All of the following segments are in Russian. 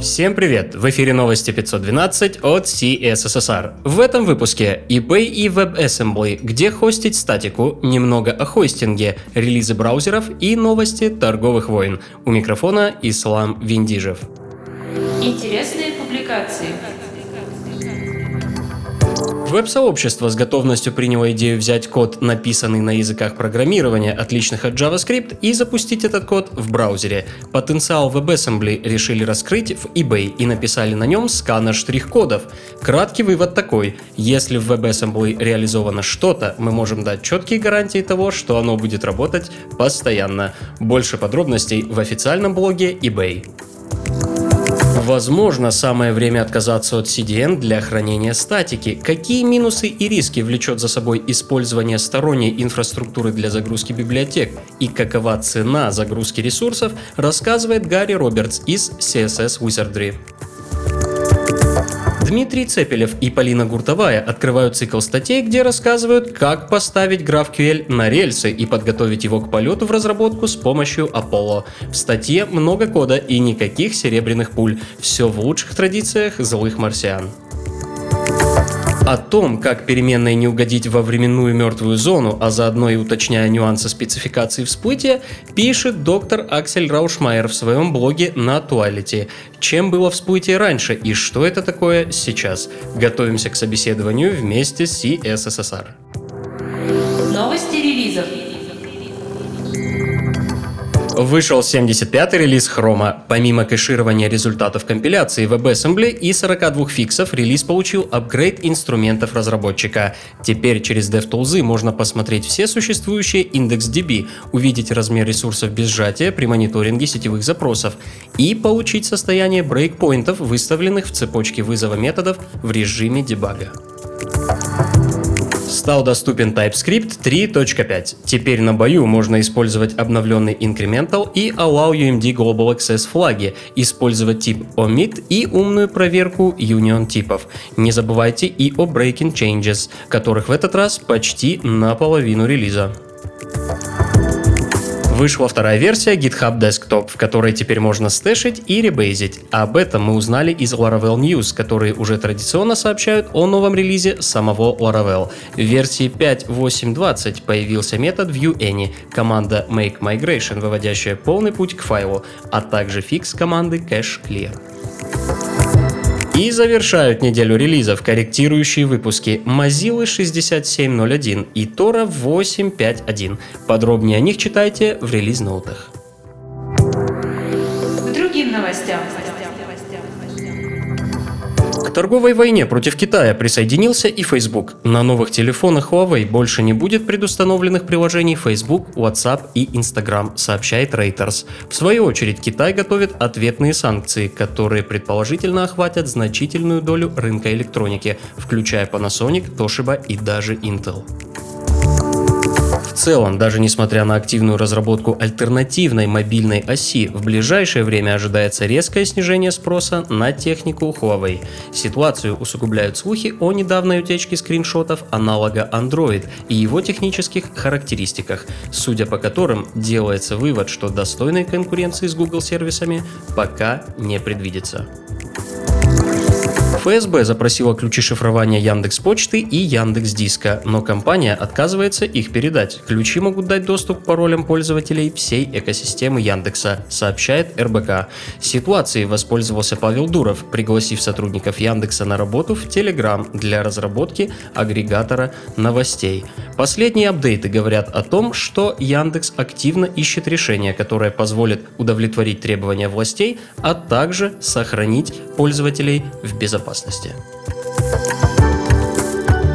Всем привет! В эфире новости 512 от CSSR. В этом выпуске eBay и WebAssembly, где хостить статику, немного о хостинге, релизы браузеров и новости торговых войн. У микрофона Ислам Виндижев. Интересные публикации. Веб-сообщество с готовностью приняло идею взять код, написанный на языках программирования, отличных от JavaScript, и запустить этот код в браузере. Потенциал WebAssembly решили раскрыть в eBay и написали на нем сканер штрих-кодов. Краткий вывод такой. Если в WebAssembly реализовано что-то, мы можем дать четкие гарантии того, что оно будет работать постоянно. Больше подробностей в официальном блоге eBay. Возможно, самое время отказаться от CDN для хранения статики. Какие минусы и риски влечет за собой использование сторонней инфраструктуры для загрузки библиотек и какова цена загрузки ресурсов, рассказывает Гарри Робертс из CSS Wizardry. Дмитрий Цепелев и Полина Гуртовая открывают цикл статей, где рассказывают, как поставить GraphQL на рельсы и подготовить его к полету в разработку с помощью Apollo. В статье много кода и никаких серебряных пуль. Все в лучших традициях злых марсиан. О том, как переменной не угодить во временную мертвую зону, а заодно и уточняя нюансы спецификации всплытия, пишет доктор Аксель Раушмайер в своем блоге на Actuality. Чем было всплытие раньше и что это такое сейчас? Готовимся к собеседованию вместе с CSSR. Новости Вышел 75-й релиз Chrome. Помимо кэширования результатов компиляции WebAssembly и 42 фиксов, релиз получил апгрейд инструментов разработчика. Теперь через DevTools можно посмотреть все существующие индекс DB, увидеть размер ресурсов без сжатия при мониторинге сетевых запросов и получить состояние брейкпоинтов, выставленных в цепочке вызова методов в режиме дебага стал доступен TypeScript 3.5. Теперь на бою можно использовать обновленный Incremental и Allow UMD Global Access флаги, использовать тип omit и умную проверку union типов. Не забывайте и о Breaking Changes, которых в этот раз почти наполовину релиза. Вышла вторая версия GitHub Desktop, в которой теперь можно стэшить и ребейзить. Об этом мы узнали из Laravel News, которые уже традиционно сообщают о новом релизе самого Laravel. В версии 5.8.20 появился метод ViewAny, команда Make Migration, выводящая полный путь к файлу, а также фикс команды Cache Clear. И завершают неделю релизов корректирующие выпуски Mozilla 6701 и Tora 851. Подробнее о них читайте в релиз-ноутах. Другим новостям торговой войне против Китая присоединился и Facebook. На новых телефонах Huawei больше не будет предустановленных приложений Facebook, WhatsApp и Instagram, сообщает Reuters. В свою очередь Китай готовит ответные санкции, которые предположительно охватят значительную долю рынка электроники, включая Panasonic, Toshiba и даже Intel. Целом, даже несмотря на активную разработку альтернативной мобильной оси, в ближайшее время ожидается резкое снижение спроса на технику Huawei. Ситуацию усугубляют слухи о недавней утечке скриншотов аналога Android и его технических характеристиках, судя по которым делается вывод, что достойной конкуренции с Google сервисами пока не предвидится. ФСБ запросила ключи шифрования Яндекс Почты и Яндекс Диска, но компания отказывается их передать. Ключи могут дать доступ к паролям пользователей всей экосистемы Яндекса, сообщает РБК. Ситуацией воспользовался Павел Дуров, пригласив сотрудников Яндекса на работу в Telegram для разработки агрегатора новостей. Последние апдейты говорят о том, что Яндекс активно ищет решение, которое позволит удовлетворить требования властей, а также сохранить пользователей в безопасности безопасности.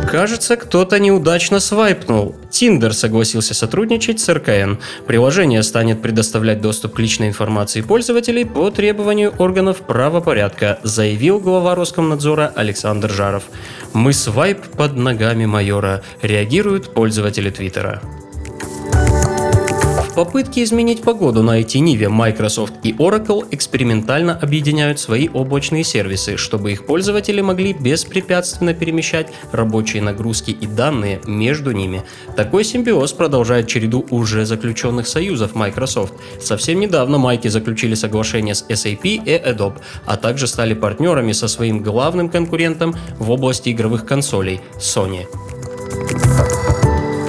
Кажется, кто-то неудачно свайпнул. Тиндер согласился сотрудничать с РКН. Приложение станет предоставлять доступ к личной информации пользователей по требованию органов правопорядка, заявил глава Роскомнадзора Александр Жаров. «Мы свайп под ногами майора», реагируют пользователи Твиттера. Попытке изменить погоду на IT-ниве Microsoft и Oracle экспериментально объединяют свои облачные сервисы, чтобы их пользователи могли беспрепятственно перемещать рабочие нагрузки и данные между ними. Такой симбиоз продолжает череду уже заключенных союзов Microsoft. Совсем недавно майки заключили соглашение с SAP и Adobe, а также стали партнерами со своим главным конкурентом в области игровых консолей – Sony.